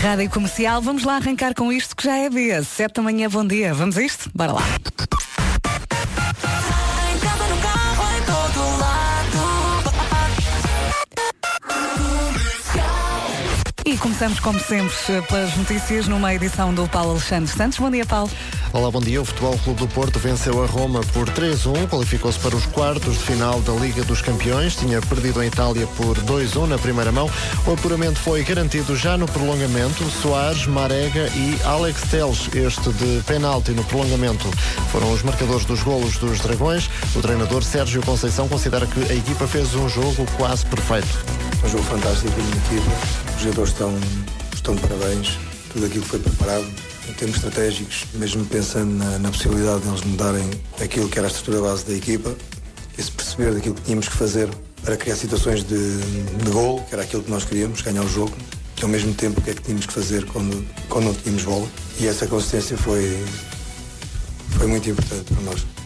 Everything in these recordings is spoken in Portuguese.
Rádio Comercial, vamos lá arrancar com isto que já é dia. Sete da manhã, bom dia. Vamos a isto? Bora lá. Começamos, como sempre, pelas notícias numa edição do Paulo Alexandre Santos. Bom dia, Paulo. Olá, bom dia. O Futebol Clube do Porto venceu a Roma por 3-1, qualificou-se para os quartos de final da Liga dos Campeões. Tinha perdido em Itália por 2-1 na primeira mão. O apuramento foi garantido já no prolongamento. Soares, Marega e Alex Teles, este de penalti no prolongamento, foram os marcadores dos golos dos Dragões. O treinador Sérgio Conceição considera que a equipa fez um jogo quase perfeito. Um jogo fantástico da minha equipa. Os jogadores estão, estão de parabéns. Tudo aquilo que foi preparado em termos estratégicos, mesmo pensando na, na possibilidade de eles mudarem aquilo que era a estrutura base da equipa e se perceber daquilo que tínhamos que fazer para criar situações de, de gol, que era aquilo que nós queríamos, ganhar o jogo, e ao mesmo tempo o que é que tínhamos que fazer quando, quando não tínhamos bola. E essa consistência foi, foi muito importante para nós.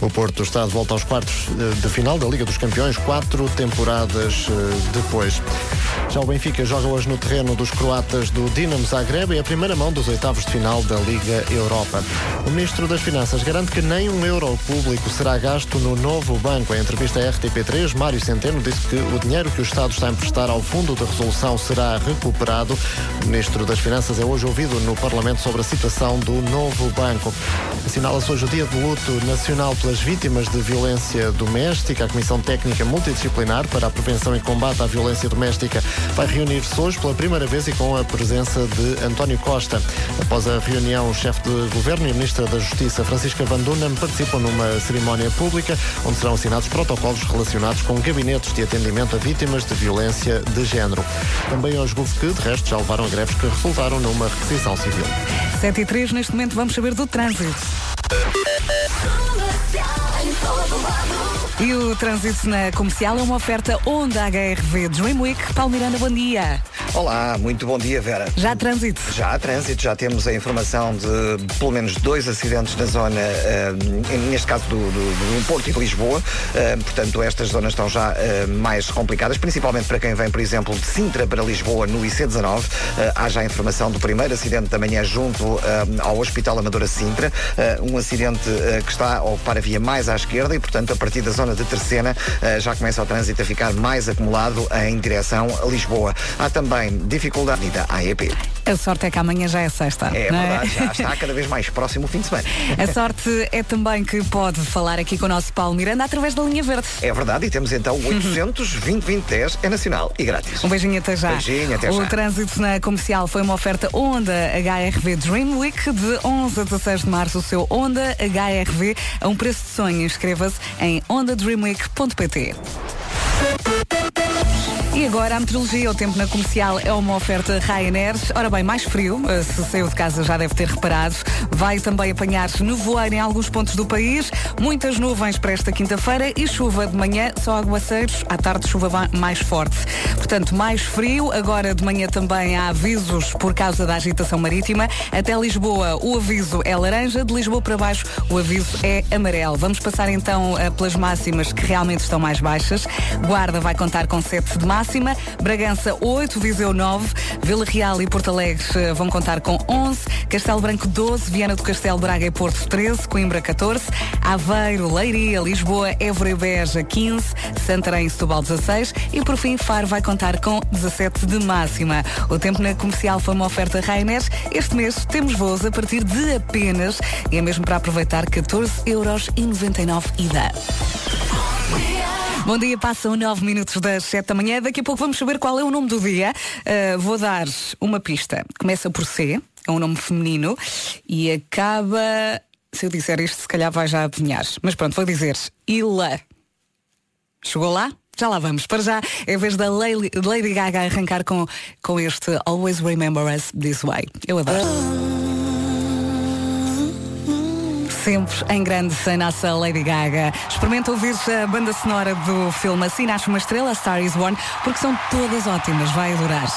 O Porto está de volta aos quartos de final da Liga dos Campeões, quatro temporadas eh, depois. Já o Benfica joga hoje no terreno dos croatas do Dinamo Zagreb e a primeira mão dos oitavos de final da Liga Europa. O Ministro das Finanças garante que nem um euro público será gasto no novo banco. Em entrevista à RTP3, Mário Centeno disse que o dinheiro que o Estado está a emprestar ao Fundo de Resolução será recuperado. O Ministro das Finanças é hoje ouvido no Parlamento sobre a situação do novo banco. Assinala-se hoje o Dia de Luto Nacional pelas Vítimas de Violência Doméstica. A Comissão Técnica Multidisciplinar para a Prevenção e Combate à Violência Doméstica vai reunir-se hoje pela primeira vez e com a presença de António Costa. Após a reunião, o chefe de governo e a ministra da Justiça, Francisca Van Dunham, participam numa cerimónia pública onde serão assinados protocolos relacionados com gabinetes de atendimento a vítimas de violência de género. Também aos GUV que, de resto, já levaram greves que resultaram numa requisição civil. 7 e 3, neste momento vamos saber do trânsito todo lado. E o trânsito na comercial é uma oferta Honda HRV Dream Week. Paulo Miranda, bom dia. Olá, muito bom dia, Vera. Já há trânsito? Já há trânsito, já temos a informação de pelo menos dois acidentes na zona, uh, neste caso do, do, do, Porto e de Lisboa. Uh, portanto, estas zonas estão já uh, mais complicadas, principalmente para quem vem, por exemplo, de Sintra para Lisboa no IC19. há já a informação do primeiro acidente da manhã junto ao Hospital Amadora Sintra. um acidente que está a ocupar a via mais à esquerda e, portanto, a partir da zona de Terceira já começa o trânsito a ficar mais acumulado em direção a Lisboa. Há também dificuldade da AEP. A sorte é que amanhã já é sexta. É não verdade, é? já está cada vez mais próximo o fim de semana. A sorte é também que pode falar aqui com o nosso Paulo Miranda através da linha verde. É verdade, e temos então 800 20 20 10 é nacional e grátis. Um beijinho até já. Beijinho até o já. trânsito na comercial foi uma oferta Honda HRV Dream Week de 11 a 16 de março. O seu Honda HRV a um preço de sonho. Inscreva-se em ondadreamweek.pt. E agora a meteorologia, o tempo na comercial é uma oferta Ryanair. Ora bem, mais frio, eh, se saiu de casa já deve ter reparado. Vai também apanhar-se nevoeiro em alguns pontos do país, muitas nuvens para esta quinta-feira e chuva de manhã, só aguaceiros, à tarde chuva mais forte. Portanto, mais frio, agora de manhã também há avisos por causa da agitação marítima. Até Lisboa o aviso é laranja, de Lisboa para baixo o aviso é amarelo. Vamos passar então eh, pelas máximas que realmente estão mais baixas. Guarda vai contar com 7 de máxima máxima. Bragança 8, Viseu 9, Vila Real e Porto Alegre eh, vão contar com 11, Castelo Branco 12, Viana do Castelo, Braga e Porto 13, Coimbra 14, Aveiro, Leiria, Lisboa, Évora e Beja 15, Santarém e Setúbal 16 e por fim Faro vai contar com 17 de máxima. O tempo na comercial foi uma oferta Rainer. Este mês temos voos a partir de apenas, e é mesmo para aproveitar, 14 euros e 99 ida. Bom dia, passam 9 minutos das 7 da manhã. Daqui a pouco vamos saber qual é o nome do dia. Uh, vou dar uma pista. Começa por C, é um nome feminino, e acaba. Se eu disser isto, se calhar vai já adivinhar. Mas pronto, vou dizer Ila. Chegou lá? Já lá vamos. Para já, é vez da Lady Gaga arrancar com, com este Always Remember Us This Way. Eu adoro. Sempre em grande a nossa Lady Gaga. Experimenta ouvir a banda sonora do filme Assim Nasce uma Estrela, Star is Born, porque são todas ótimas, vai adorar.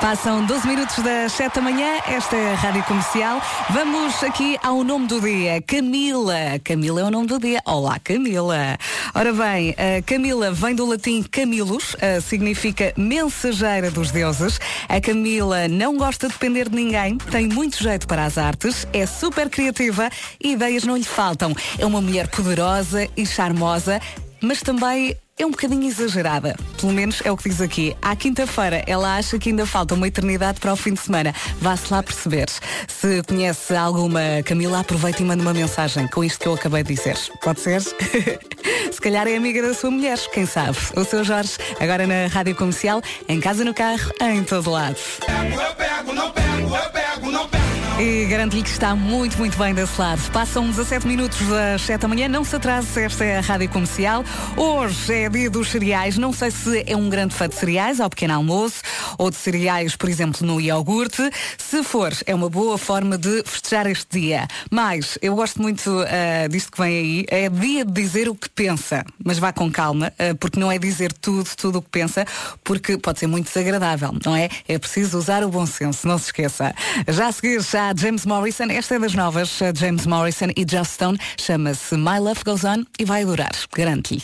Passam 12 minutos das 7 da manhã, esta é a Rádio Comercial. Vamos aqui ao nome do dia, Camila. Camila é o nome do dia. Olá, Camila. Ora bem, Camila vem do latim Camilus, significa mensageira dos deuses. A Camila não gosta de depender de ninguém, tem muito jeito para as artes, é super criativa ideias não lhe faltam. É uma mulher poderosa e charmosa, mas também é um bocadinho exagerada. Pelo menos é o que diz aqui. À quinta-feira, ela acha que ainda falta uma eternidade para o fim de semana. Vá-se lá perceber. Se conhece alguma Camila, aproveita e manda uma mensagem com isto que eu acabei de dizer. Pode ser? Se calhar é amiga da sua mulher, quem sabe? O seu Jorge, agora na Rádio Comercial, em casa, no carro, em todo lado. Eu pego, não pego, eu pego, não pego. E garanto-lhe que está muito, muito bem desse lado. Passam 17 minutos das 7 da manhã, não se atrase, esta é a Rádio Comercial. Hoje é dia dos cereais, não sei se é um grande fã de cereais ao pequeno almoço ou de cereais, por exemplo, no iogurte. Se for, é uma boa forma de festejar este dia. Mas eu gosto muito uh, disto que vem aí, é dia de dizer o que pensa, mas vá com calma, uh, porque não é dizer tudo, tudo o que pensa, porque pode ser muito desagradável, não é? É preciso usar o bom senso, não se esqueça. Já a seguir, já James Morrison. Esta é das novas, James Morrison e Just Stone. Chama-se My Love Goes On e vai adorar, garanto-lhe.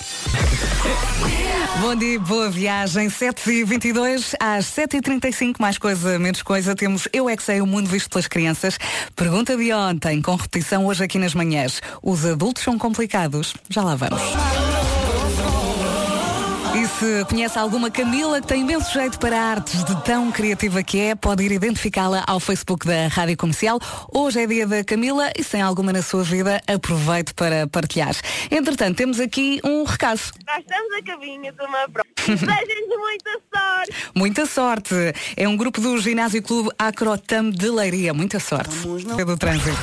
Bom dia, boa viagem. 7h22 às 7h35, mais coisa, menos coisa. Temos Eu É Que Sei, o mundo visto pelas crianças. Pergunta de ontem, com repetição hoje aqui nas manhãs. Os adultos são complicados? Já lá vamos. E se conhece alguma Camila que tem imenso jeito para artes de tão criativa que é, pode ir identificá-la ao Facebook da Rádio Comercial. Hoje é dia da Camila e se tem alguma na sua vida, aproveite para partilhar. Entretanto, temos aqui um recado. Nós estamos a caminho de uma prova. Muita sorte. Muita sorte. É um grupo do Ginásio Clube Acrotam de Leiria. Muita sorte. É do trânsito.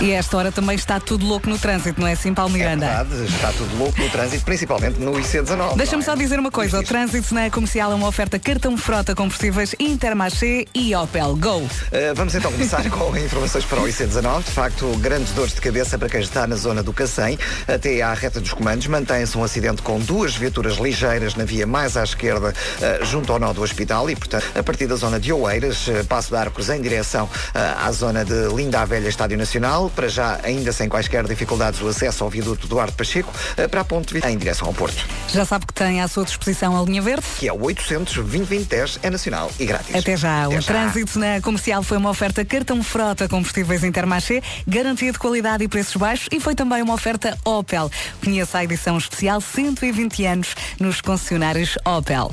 E esta hora também está tudo louco no trânsito, não é assim, Paulo Miranda? É verdade, está tudo louco no trânsito, principalmente no IC19. Deixa-me é? só dizer uma coisa: o trânsito na comercial é uma oferta cartão frota combustíveis Intermarché e Opel. Go! Uh, vamos então começar com informações para o IC19. De facto, grandes dores de cabeça para quem está na zona do Cacém, até à reta dos comandos. Mantém-se um acidente com duas viaturas ligeiras na via mais à esquerda, uh, junto ao nó do hospital e, portanto, a partir da zona de Oeiras, uh, passo de arcos em direção à zona de Linda a Velha Estádio Nacional para já ainda sem quaisquer dificuldades o acesso ao viaduto Duarte Pacheco eh, para a ponte em direção ao Porto. Já sabe que tem à sua disposição a linha verde? Que é o 800 2010 é nacional e grátis. Até já. Até o já. trânsito na comercial foi uma oferta cartão frota combustíveis Intermarché, garantia de qualidade e preços baixos e foi também uma oferta Opel. Conheça a edição especial 120 anos nos concessionários Opel.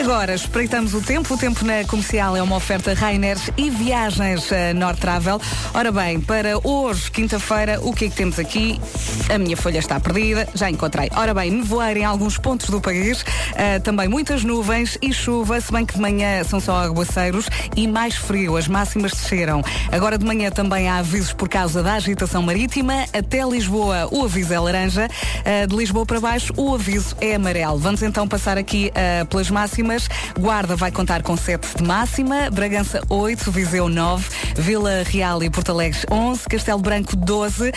Agora, espreitamos o tempo. O tempo na comercial é uma oferta Rainer e viagens a Nord Travel. Ora bem, para hoje, quinta-feira, o que é que temos aqui? A minha folha está perdida, já encontrei. Ora bem, nevoeiro em alguns pontos do país, uh, também muitas nuvens e chuva, se bem que de manhã são só aguaceiros e mais frio, as máximas desceram. Agora de manhã também há avisos por causa da agitação marítima. Até Lisboa o aviso é laranja, uh, de Lisboa para baixo o aviso é amarelo. Vamos então passar aqui uh, pelas máximas. Guarda vai contar com 7 de máxima, Bragança 8, Viseu 9, Vila Real e Porto Alegre 11, Castelo Branco 12, uh,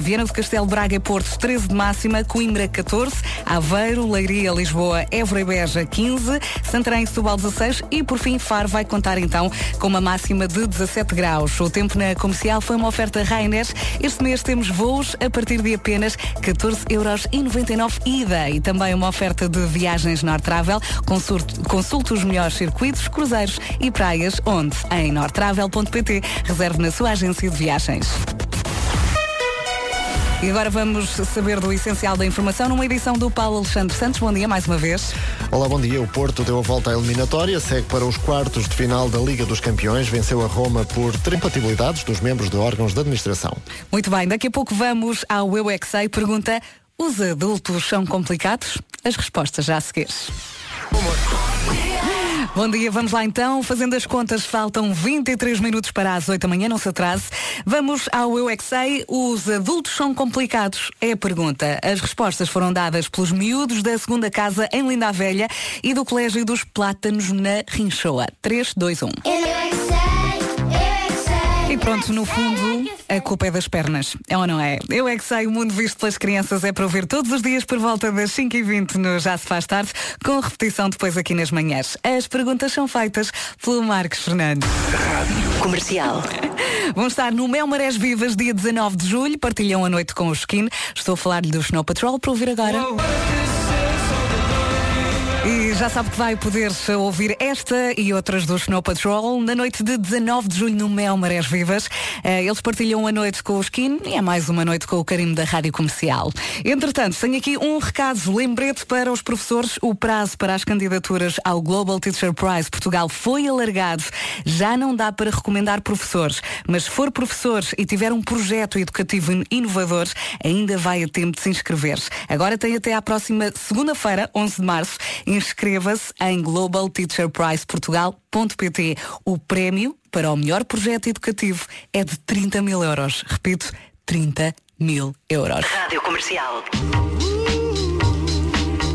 Viana do Castelo Braga e Porto 13 de máxima, Coimbra 14, Aveiro, Leiria, Lisboa, Évora e Beja 15, Santarém e Setúbal 16 e por fim Faro vai contar então com uma máxima de 17 graus. O tempo na comercial foi uma oferta Rainer. Este mês temos voos a partir de apenas 14 euros 99 ida e também uma oferta de viagens norte Travel. Consulte os melhores circuitos, cruzeiros e praias, onde? Em nortravel.pt. Reserve na sua agência de viagens. E agora vamos saber do essencial da informação numa edição do Paulo Alexandre Santos. Bom dia mais uma vez. Olá, bom dia. O Porto deu a volta à eliminatória, segue para os quartos de final da Liga dos Campeões, venceu a Roma por incompatibilidades dos membros de órgãos de administração. Muito bem, daqui a pouco vamos ao Eu é Pergunta os adultos são complicados? As respostas já a seguir. Bom dia, vamos lá então. Fazendo as contas, faltam 23 minutos para as 8 da manhã, não se atrase. Vamos ao Eu é Sei. Os adultos são complicados? É a pergunta. As respostas foram dadas pelos miúdos da segunda casa em Linda a Velha e do Colégio dos Plátanos na Rinchoa. 3, 2, 1. Eu é sei. E pronto, no fundo, a culpa é das pernas. É ou não é? Eu é que sei, o mundo visto pelas crianças é para ouvir todos os dias por volta das 5h20 no Já se faz tarde, com repetição depois aqui nas manhãs. As perguntas são feitas pelo Marcos Fernandes. Comercial. Vão estar no Mel Marés Vivas, dia 19 de julho, partilham a noite com o Skin. Estou a falar-lhe do Snow Patrol para ouvir agora. Já sabe que vai poder ouvir esta e outras do Snow Patrol na noite de 19 de julho no Mel Marés Vivas. Eh, Eles partilham a noite com o Skin e é mais uma noite com o carinho da Rádio Comercial. Entretanto, tenho aqui um recado, lembrete para os professores. O prazo para as candidaturas ao Global Teacher Prize Portugal foi alargado. Já não dá para recomendar professores, mas se for professor e tiver um projeto educativo inovador, ainda vai a tempo de se inscrever. Agora tem até à próxima segunda-feira, 11 de março. Inscreva-se em globalteacherprizeportugal.pt. O prémio para o melhor projeto educativo é de 30 mil euros. Repito, 30 mil euros. Rádio Comercial.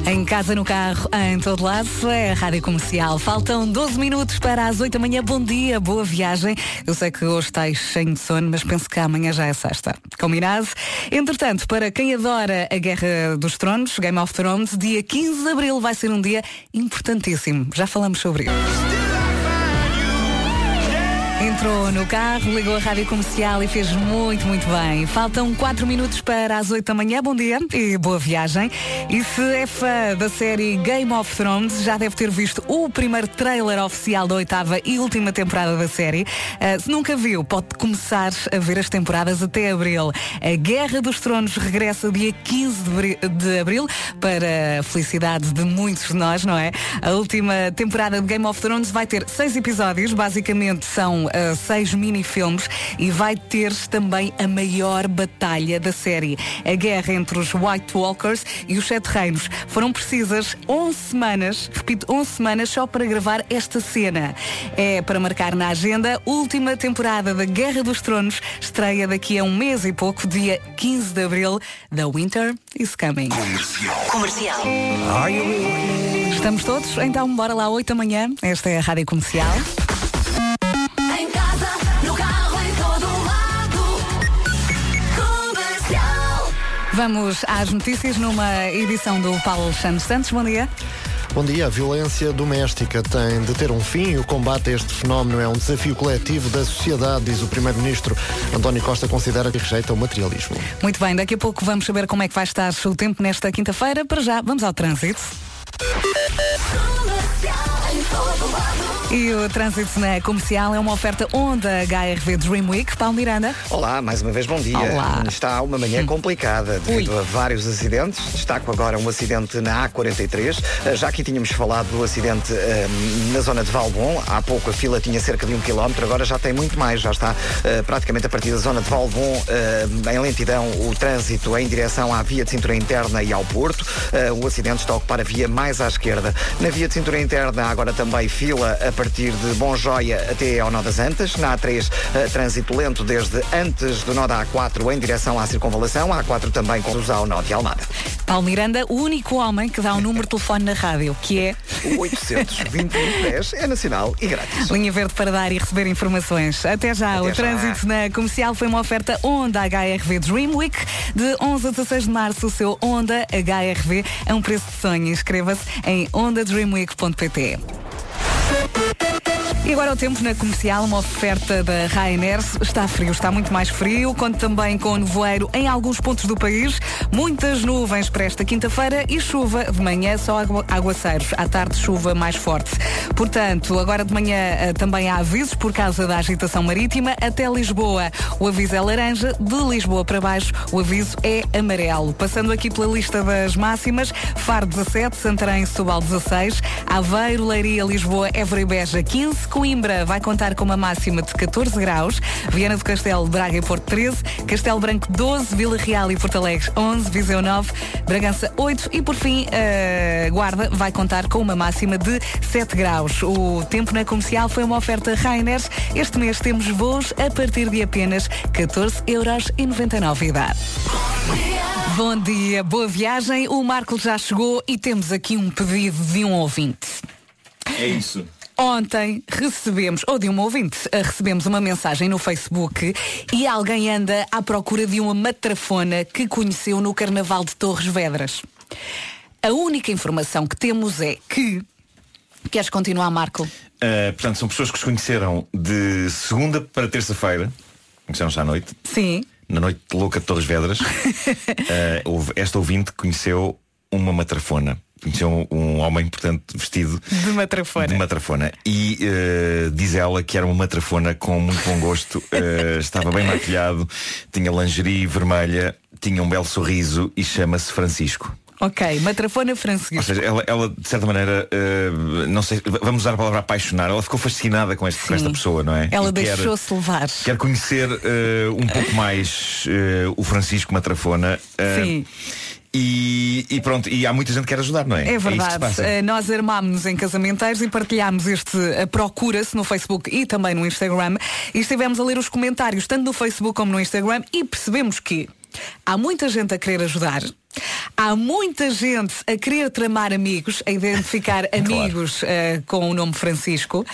Em casa, no carro, em todo lado, é a Rádio Comercial. Faltam 12 minutos para as 8 da manhã. Bom dia, boa viagem. Eu sei que hoje estáis cheio de sono, mas penso que amanhã já é sexta. Combinado? Entretanto, para quem adora a Guerra dos Tronos, Game of Thrones, dia 15 de Abril vai ser um dia importantíssimo. Já falamos sobre isso. Entrou no carro, ligou a rádio comercial e fez muito, muito bem. Faltam 4 minutos para as 8 da manhã. Bom dia e boa viagem. E se é fã da série Game of Thrones, já deve ter visto o primeiro trailer oficial da oitava e última temporada da série. Ah, se nunca viu, pode começar a ver as temporadas até abril. A Guerra dos Tronos regressa dia 15 de abri- de abril para a felicidade de muitos de nós, não é? A última temporada de Game of Thrones vai ter seis episódios, basicamente são ah, seis mini-filmes e vai ter também a maior batalha da série. A guerra entre os White Walkers e os Sete Reinos. Foram precisas 11 semanas, repito, 11 semanas só para gravar esta cena. É para marcar na agenda, última temporada da Guerra dos Tronos, estreia daqui a um mês e pouco, dia 15 de Abril, The Winter is Coming. Comercial. Estamos todos? Então bora lá 8 da manhã. Esta é a Rádio Comercial. Vamos às notícias numa edição do Paulo Santos Santos. Bom dia. Bom dia. A violência doméstica tem de ter um fim e o combate a este fenómeno é um desafio coletivo da sociedade, diz o Primeiro-Ministro. António Costa considera que rejeita o materialismo. Muito bem, daqui a pouco vamos saber como é que vai estar o tempo nesta quinta-feira. Para já, vamos ao trânsito. E o trânsito na comercial é uma oferta Honda HRV Dream Week. Paulo Miranda. Olá, mais uma vez bom dia. Olá. Está uma manhã complicada devido a vários acidentes. Destaco agora um acidente na A43. Eh, Já aqui tínhamos falado do acidente eh, na zona de Valbon. Há pouco a fila tinha cerca de um quilómetro, agora já tem muito mais. Já está eh, praticamente a partir da zona de Valbon eh, em lentidão o trânsito em direção à via de cintura interna e ao Porto. Eh, o acidente está a ocupar a via mais à esquerda. Na via de cintura interna há agora também fila a partir de Bom Joia até ao Nó das Antas. Na A3, eh, trânsito lento desde antes do nó da A4 em direção à circunvalação. A A4 também conduz ao nó de Almada. Paulo Miranda, o único homem que dá um número de telefone na rádio, que é O 820 é nacional e grátis. linha verde para dar e receber informações. Até já, Até o já. trânsito na comercial foi uma oferta Honda HRV Dream Week. De 11 a 16 de março, o seu Honda HRV é um preço de sonho. Inscreva-se em ondadreamweek.pt. E agora o tempo na comercial, uma oferta da Ryanair. Está frio, está muito mais frio. Conto também com nevoeiro em alguns pontos do país. Muitas nuvens para esta quinta-feira e chuva de manhã, só agua- aguaceiros. À tarde, chuva mais forte. Portanto, agora de manhã eh, também há avisos por causa da agitação marítima. Até Lisboa, o aviso é laranja. De Lisboa para baixo, o aviso é amarelo. Passando aqui pela lista das máximas, Faro 17, Santarém Setúbal 16, Aveiro, Leiria, Lisboa, Évora e Beja 15, Coimbra vai contar com uma máxima de 14 graus, Viana do Castelo, Braga e Porto 13, Castelo Branco 12, Vila Real e Porto Alegre 11, Viseu 9, Bragança 8 e por fim a Guarda vai contar com uma máxima de 7 graus. O tempo na comercial foi uma oferta Rainer. Este mês temos voos a partir de apenas 14,99 euros e idade. Bom dia, boa viagem. O Marco já chegou e temos aqui um pedido de um ouvinte. É isso. Ontem recebemos, ou de um ouvinte, eh, recebemos uma mensagem no Facebook e alguém anda à procura de uma matrafona que conheceu no Carnaval de Torres Vedras. A única informação que temos é que. Queres continuar, Marco? Uh, portanto, são pessoas que se conheceram de segunda para terça-feira. Conheceram-se à noite. Sim. Na noite louca de Torres Vedras. uh, esta ouvinte conheceu uma matrafona. Conheceu um, homem, portanto, vestido De matrafona. de matrafona. E uh, diz ela que era uma matrafona com muito bom gosto. Uh, estava bem maquilhado, tinha lingerie vermelha, tinha um belo sorriso e chama-se Francisco. Ok, matrafona Francisco. Ou seja, ela, ela, de certa maneira, eh, não sei, vamos usar a palavra apaixonar, ela ficou fascinada com, este, com esta pessoa, não é? Ela deixou-se levar. Quer conhecer um pouco mais o Francisco Matrafona. Sim. E, e pronto, e há muita gente que quer ajudar, não é? É se verdade. Eh, Nós armámos-nos em casamenteiros e partilhámos este Procura-se no Facebook e também no Instagram. E estivemos a ler os comentários, tanto no Facebook como no Instagram, e percebemos que há muita gente a querer ajudar. Há muita gente a querer tramar amigos, a identificar amigos eh, com o nome Francisco.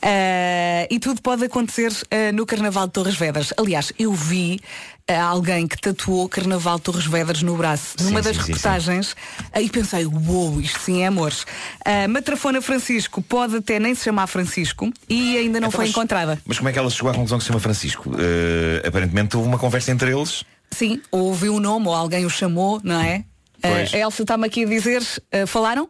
Eh, e tudo pode acontecer eh, no Carnaval de Torres Vedras. Aliás, eu vi eh, alguém que tatuou Carnaval Torres Vedras no braço. Sim, Numa sim, das sim, sim. reportagens Aí pensei, uou, isto sim é amores. A Matrafona Francisco pode até nem se chamar Francisco e ainda não Então, foi mas- encontrada. Mas como é que ela chegou à conclusão que se chama Francisco? Eh, aparentemente houve uma conversa entre eles. Sim, ouviu o nome ou alguém o chamou, não é? Pois. a Elsa está-me aqui a dizer, eh, falaram?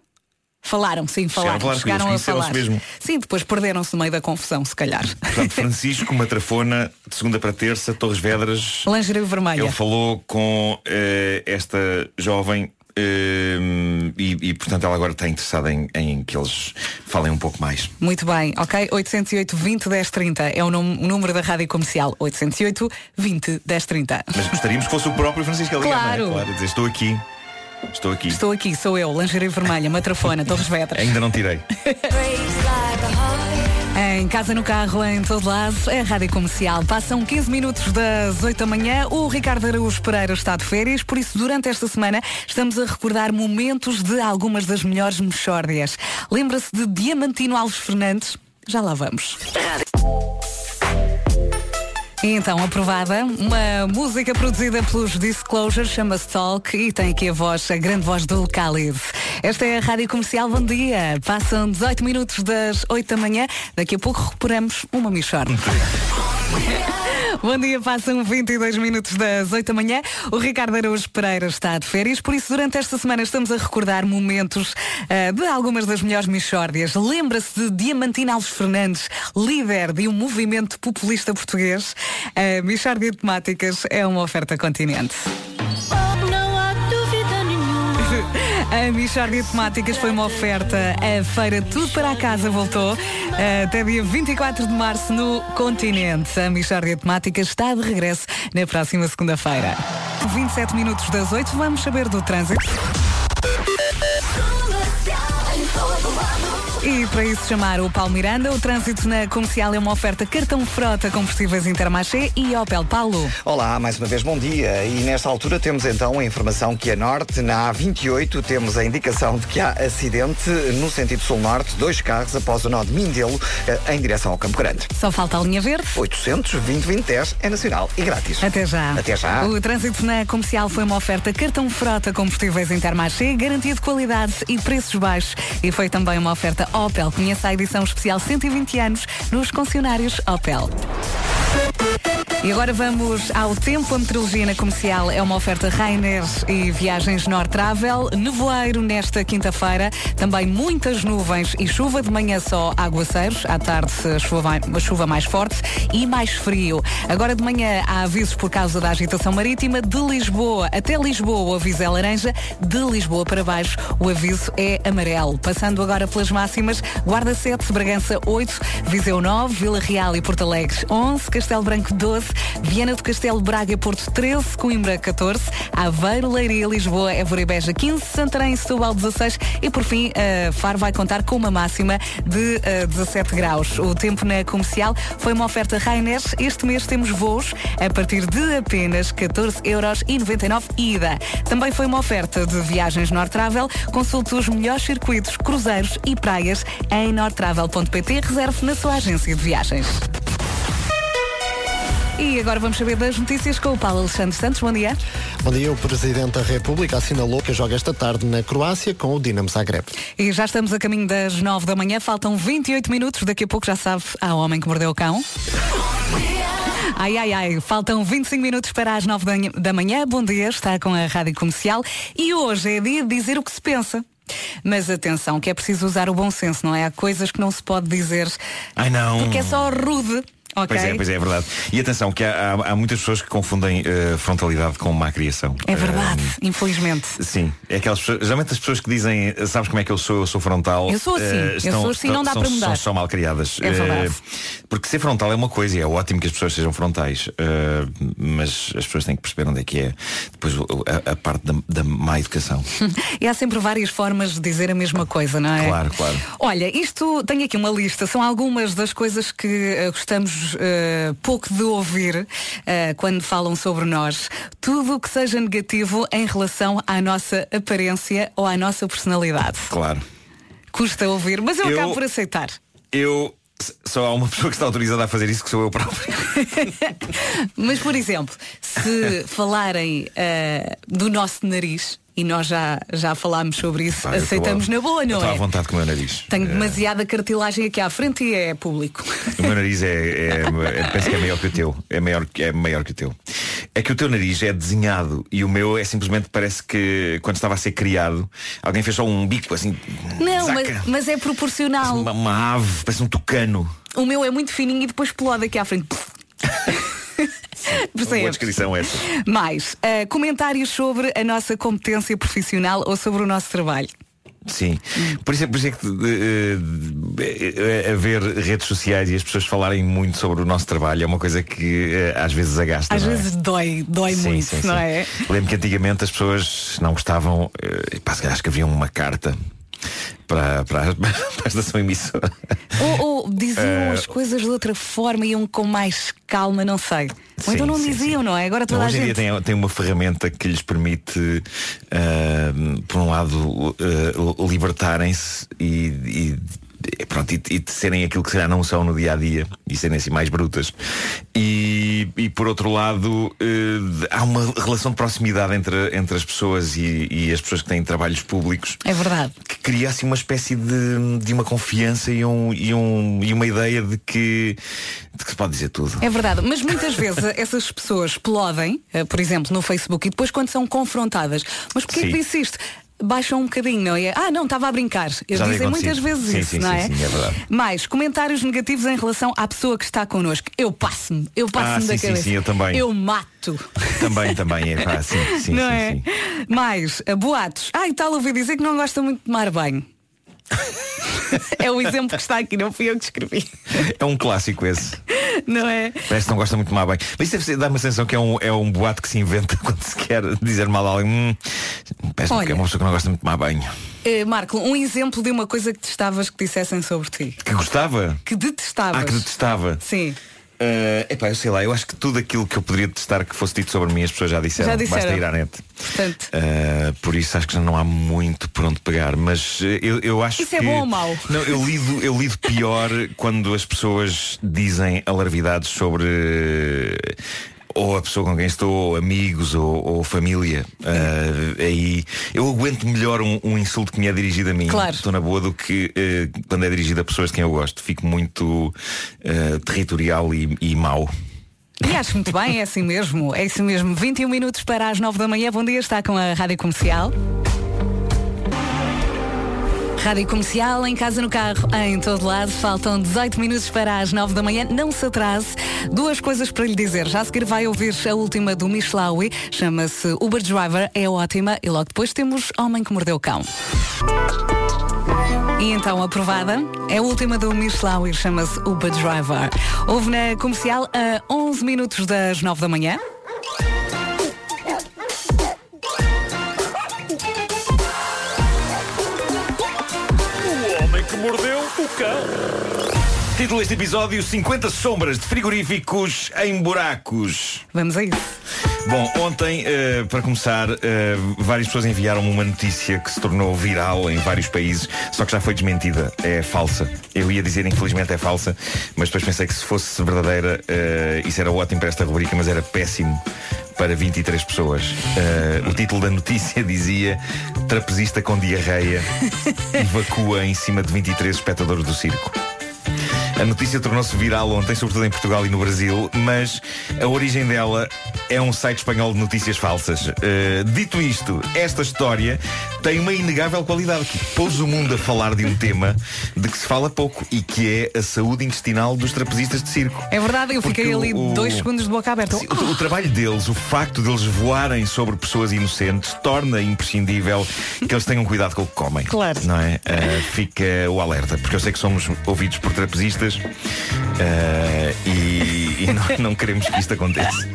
Falaram, sim, falaram. falar, Chegaram a eles falar. mesmo. Sim, depois perderam-se no meio da confusão, se calhar. Portanto, Francisco Matrafona, de segunda para terça, Torres Vedras. Lingerie vermelha. Ele falou com eh, esta jovem eh, e, e, portanto ela agora está interessada em, em que eles falem um pouco mais. Muito bem, ok? 808 20 10 30 é o, o número da rádio comercial. 808 20 10 30. Mas gostaríamos que fosse o próprio Francisco a ligar, Claro. é? claro estou aqui, estou aqui. Estou aqui, sou eu, lingerie vermelha, matrafona, Torres Vedras. Ainda não tirei. Em casa, no carro, em todo lado, é a Rádio Comercial. Passam 15 minutos das 8 da manhã. O Ricardo Araújo Pereira está de férias, por isso, durante esta semana, estamos a recordar momentos de algumas das melhores mexórdias. Lembra-se de Diamantino Alves Fernandes? Já lá vamos. Então, aprovada, uma música produzida pelos Disclosure, chama-se Talk e tem aqui a voz, a grande voz do Khalid. Esta é a Rádio Comercial, bom dia. Passam 18 minutos das 8 da manhã, daqui a pouco recuperamos uma Michorne. Bom dia, passam 22 minutos das 8 da manhã. O Ricardo Araújo Pereira está de férias, por isso durante esta semana estamos a recordar momentos ah, de algumas das melhores Michórdias. Lembra-se de Diamantina Alves Fernandes, líder de um movimento populista português. A Michórdia de Temáticas é uma oferta continente. A Michórdia de Temáticas foi uma oferta. A feira Tudo para a Casa voltou eh, até dia 24 de março no continente. A Michórdia de Temáticas está de regresso na próxima segunda-feira. 27 minutos das 8, vamos saber do trânsito. E para isso chamar o Paulo Miranda, o trânsito na comercial é uma oferta cartão frota combustíveis Intermarché e Opel Paulo. Olá, mais uma vez bom dia. E nesta altura temos então a informação que a norte, na A28, temos a indicação de que há acidente no sentido sul-norte, dois carros após o nó de Mindelo eh, em direção ao Campo Grande. Só falta a linha verde. 800 20 20 10 é nacional e grátis. Até já. Até já. O trânsito na comercial foi uma oferta cartão frota combustíveis Intermarché, garantia de qualidade e preços baixos. E foi também uma oferta Opel. Conheça a edição especial 120 anos nos concessionários Opel. E agora vamos ao tempo. A meteorologia na comercial é uma oferta Rainer e viagens Nord Travel. Nevoeiro nesta quinta-feira. Também muitas nuvens e chuva. De manhã só aguaceiros. À tarde chuva, chuva mais forte e mais frio. Agora de manhã há avisos por causa da agitação marítima. De Lisboa até Lisboa o aviso é laranja. De Lisboa para baixo o aviso é amarelo. Passando agora pelas máximas. Guarda 7, Bragança 8, Viseu 9, Vila Real e Porto Alegre 11, Castelo Branco 12, Viana do Castelo, Braga, Porto 13, Coimbra 14, Aveiro, Leiria, Lisboa, Évora e Beja 15, Santarém, Setúbal 16 e por fim uh, Faro vai contar com uma máxima de uh, 17 graus. O tempo na comercial foi uma oferta Rainer. Este mês temos voos a partir de apenas 14 euros 99 ida. Também foi uma oferta de viagens Nortravel. Consulte os melhores circuitos, cruzeiros e praias em nortravel.pt. Reserve na sua agência de viagens. E agora vamos saber das notícias com o Paulo Alexandre Santos. Bom dia. Bom dia. O Presidente da República assinalou que joga esta tarde na Croácia com o Dinamo Zagreb. E já estamos a caminho das 9 da manhã. Faltam 28 minutos. Daqui a pouco já sabe há homem que mordeu o cão. Ai, ai, ai, faltam 25 minutos para as 9 da manhã. Bom dia, está com a Rádio Comercial e hoje é dia de dizer o que se pensa. Mas atenção, que é preciso usar o bom senso, não é? Há coisas que não se pode dizer. Ai não. Porque é só rude. Okay. Pois é, pois é, é verdade. E atenção, que há, há, há muitas pessoas que confundem uh, frontalidade com má criação. É verdade, uh, infelizmente. Sim, é aquelas pessoas, geralmente as pessoas que dizem, sabes como é que eu sou, eu sou frontal. Eu sou assim, uh, estão, eu sou assim, não dá são, para mudar. São só mal criadas. É verdade. porque ser frontal é uma coisa e é ótimo que as pessoas sejam frontais, mas as pessoas têm que perceber onde é que é depois a, a parte da, da má educação. e há sempre várias formas de dizer a mesma coisa, não é? Claro, claro. Olha, isto tem aqui uma lista, são algumas das coisas que gostamos pouco de ouvir uh, quando falam sobre nós. Tudo o que seja negativo em relação à nossa aparência ou à nossa personalidade. Claro. Custa ouvir, mas eu, eu acabo por aceitar. Eu só há uma pessoa que está autorizada a fazer isso que sou eu próprio. Mas, por exemplo, se falarem uh, do nosso nariz, e nós já, já falámos sobre isso, Pai, aceitamos na boa, não é? à vontade com o meu nariz. Tenho é... demasiada cartilagem aqui à frente e é público. O meu nariz é, é, é, penso que é maior que o teu. É maior, é maior que o teu. É que o teu nariz é desenhado e o meu é simplesmente parece que quando estava a ser criado, alguém fez só um bico assim. Não, mas, mas, é proporcional. Uma, uma ave, parece um tucano. O meu é muito fininho e depois explode aqui à frente. Boa descrição essa. Mais, uh, comentários sobre a nossa competência profissional ou sobre o nosso trabalho. Sim, por isso, é, por isso é que uh, uh, haver redes sociais e as pessoas falarem muito sobre o nosso trabalho é uma coisa que uh, às vezes agasta. Às é? vezes dói, dói sim, muito, sim, não sim. é? Lembro que antigamente as pessoas não gostavam, uh, pá, se calhar escreviam uma carta para, para, para a estação emissora. Ou, ou diziam uh, as coisas de outra forma, iam com mais calma, não sei. Ou sim, então não sim, diziam, sim. não é? Agora toda não, a hoje gente... em dia tem, tem uma ferramenta que lhes permite, uh, por um lado, uh, libertarem-se e, e pronto, e, e de serem aquilo que será não são no dia a dia e serem assim mais brutas. E, e por outro lado, eh, há uma relação de proximidade entre, entre as pessoas e, e, as pessoas que têm trabalhos públicos. É verdade. Que cria assim uma espécie de, de uma confiança e, um, e, um, e uma ideia de que, de que se pode dizer tudo. É verdade, mas muitas vezes essas pessoas explodem, eh, por exemplo, no Facebook, e depois quando são confrontadas, mas porquê que disse isto? Baixam um bocadinho, não é? Ah, não, estava a brincar. Eu Já dizem muitas vezes sim, isso, sim, não sim, é? Sim, é verdade. Mais, comentários negativos em relação à pessoa que está connosco. Eu passo-me, eu passo-me ah, da sim, cabeça. Sim, sim, eu também. Eu mato. Também, também, é pá, sim, sim, não sim, é? Mais, boatos. Ah, e tal, ouvi dizer que não gosta muito de tomar banho. é o exemplo que está aqui, não fui eu que escrevi. É um clássico esse. Não é? Parece que não gosta muito de tomar bem. Mas isso deve dar uma sensação que é um, é um boato que se inventa quando se quer dizer mal a alguém. Hum, parece que é uma pessoa que não gosta muito de tomar banho. Uh, Marco, um exemplo de uma coisa que detestavas que dissessem sobre ti. Que gostava? Que detestavas. Ah, que detestava. Sim. Uh, epá, eu sei lá, eu acho que tudo aquilo que eu poderia testar que fosse dito sobre mim as pessoas já disseram. Já disseram. Basta ir à net. Portanto. Uh, por isso acho que já não há muito por onde pegar. Mas uh, eu, eu acho isso que. Isso é bom ou mau? Não, eu lido, eu lido pior quando as pessoas dizem alarvidades sobre ou a pessoa com quem estou, ou amigos ou, ou família. Uh, aí eu aguento melhor um, um, insulto que me é dirigido a mim. Claro. Estou na boa do que uh, quando é dirigido a pessoas de quem eu gosto. Fico muito uh, territorial e, e mau. E acho muito bem, é assim mesmo. É isso mesmo. 21 minutos para as 9 da manhã. Bom dia, está com a Rádio Comercial. Rádio Comercial, em casa, no carro, em todo lado. Faltam 18 minutos para as 9 da manhã. Não se atrase. Duas coisas para lhe dizer. Já a seguir vai ouvir a última do Michelawi. Chama-se Uber Driver. É ótima. E logo depois temos Homem que Mordeu o Cão. E então, aprovada, é a última do Michelin e chama-se Uber Driver. Houve na comercial a 11 minutos das 9 da manhã. Título deste episódio: 50 sombras de frigoríficos em buracos. Vamos a isso. Bom, ontem, eh, para começar, eh, várias pessoas enviaram-me uma notícia que se tornou viral em vários países, só que já foi desmentida. É falsa. Eu ia dizer, infelizmente, é falsa, mas depois pensei que se fosse verdadeira, eh, isso era ótimo para esta rubrica, mas era péssimo para 23 pessoas. Eh, o título da notícia dizia Trapezista com diarreia evacua em cima de 23 espectadores do circo. A notícia tornou-se viral ontem, sobretudo em Portugal e no Brasil, mas a origem dela é um site espanhol de notícias falsas. Uh, dito isto, esta história tem uma inegável qualidade que pôs o mundo a falar de um tema de que se fala pouco e que é a saúde intestinal dos trapezistas de circo. É verdade, eu fiquei Porque ali o- dois segundos de boca aberta. Sim, o, o trabalho deles, o facto deles voarem sobre pessoas inocentes, torna imprescindível que eles tenham cuidado com o que comem. Claro. Não é? Uh, fica o alerta, porque eu sei que somos ouvidos por trapezistas uh, e, e não, não queremos que isto aconteça.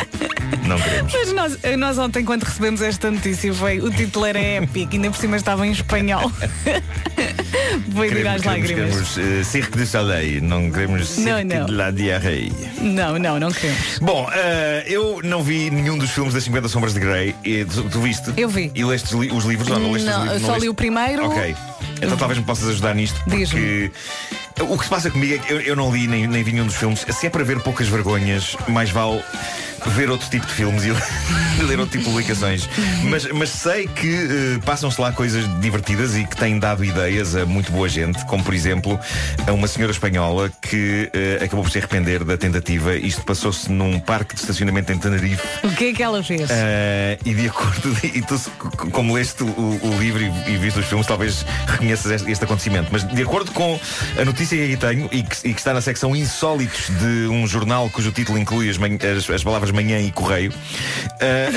Não queremos. Mas nós, nós ontem, quando recebemos esta notícia, foi, o título era épico, ainda por cima estava em espanhol. foi de às Queremos, queremos, lágrimas. queremos uh, Cirque du Soleil, não queremos Cirque não. de la Diarreia. Não, não, não queremos. Bom, eh, eu não vi nenhum dos filmes das 50 Sombras de Grey. E tu, tu viste? Eu vi. E leste os li- os livros? Ou não, leste os Não, livros? eu só li o primeiro. Ok. Então talvez me possas ajudar nisto. Porque o que se passa comigo é que eu, eu não li nem, nem vi nenhum dos filmes. Se é para ver poucas vergonhas, mais vale ver outro tipo de filmes e ler outro tipo de publicações. Mas, mas sei que eh, passam-se lá coisas divertidas e que têm dado ideias a muito boa gente, como por exemplo a uma senhora espanhola que eh, acabou por se arrepender da tentativa. Isto passou-se num parque de estacionamento em Tenerife. O que é que ela fez? Eh, e de acordo, e tu, como leste o, o livro e, e viste os filmes, talvez reconheças este, este acontecimento. Mas de acordo com a notícia que aqui tenho e que, e que está na secção Insólitos de um jornal cujo título inclui as, as- as palavras manhã e correio, eh,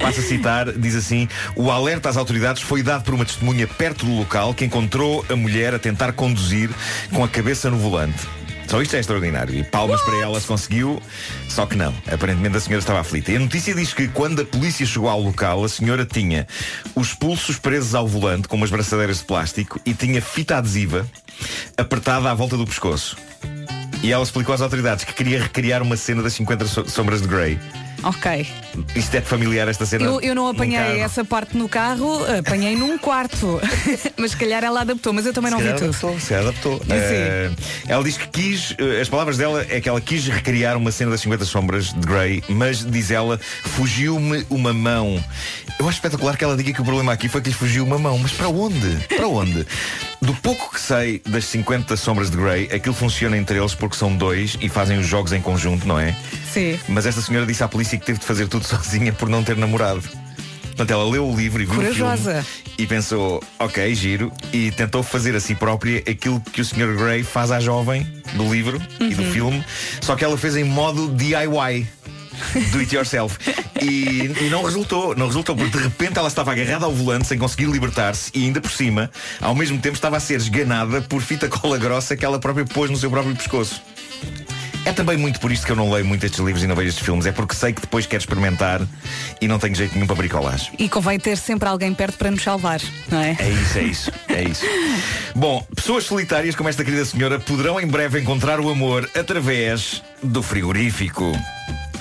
passo a citar, diz assim: o alerta às autoridades foi dado por uma testemunha perto do local que encontrou a mulher a tentar conduzir com a cabeça no volante. Só isto é extraordinário. E palmas para ela se conseguiu, só que não. Aparentemente a senhora estava aflita. E a notícia diz que quando a polícia chegou ao local, a senhora tinha os pulsos presos ao volante com umas braçadeiras de plástico e tinha fita adesiva apertada à volta do pescoço. E ela explicou às autoridades que queria recriar uma cena das 50 so- sombras de Grey. Ok. Isto é familiar esta cena? Eu, eu não apanhei essa parte no carro, apanhei num quarto. mas se calhar ela adaptou, mas eu também não Se vi calhar tudo. adaptou, se adaptou. Eh, ela diz que quis, eh, as palavras dela é que ela quis recriar uma cena das 50 sombras de Grey, mas diz ela, fugiu-me uma mão. Eu acho espetacular que ela diga que o problema aqui foi que lhe fugiu uma mão. Mas para onde? Para onde? Do pouco que sei das 50 sombras de Grey, aquilo funciona entre eles porque são dois e fazem os jogos em conjunto, não é? Sim. Mas esta senhora disse à polícia que teve de fazer tudo sozinha por não ter namorado. Portanto, ela leu o livro e viu Corajosa. o filme e pensou, ok, giro, e tentou fazer a si própria aquilo que o Sr. Grey faz à jovem do livro e do Uhum. filme, só que ela fez em modo DIY. Do it yourself. E, e não resultou, não resultou, porque de repente ela estava agarrada ao volante sem conseguir libertar-se e ainda por cima, ao mesmo tempo estava a ser esganada por fita cola grossa que ela própria pôs no seu próprio pescoço. É também muito por isto que eu não leio muito estes livros e não vejo estes filmes. É porque sei que depois quero experimentar e não tenho jeito nenhum para bricolagem. E convém ter sempre alguém perto para nos salvar, não é? É isso, é isso, é isso. Bom, pessoas solitárias como esta querida senhora poderão em breve encontrar o amor através do frigorífico.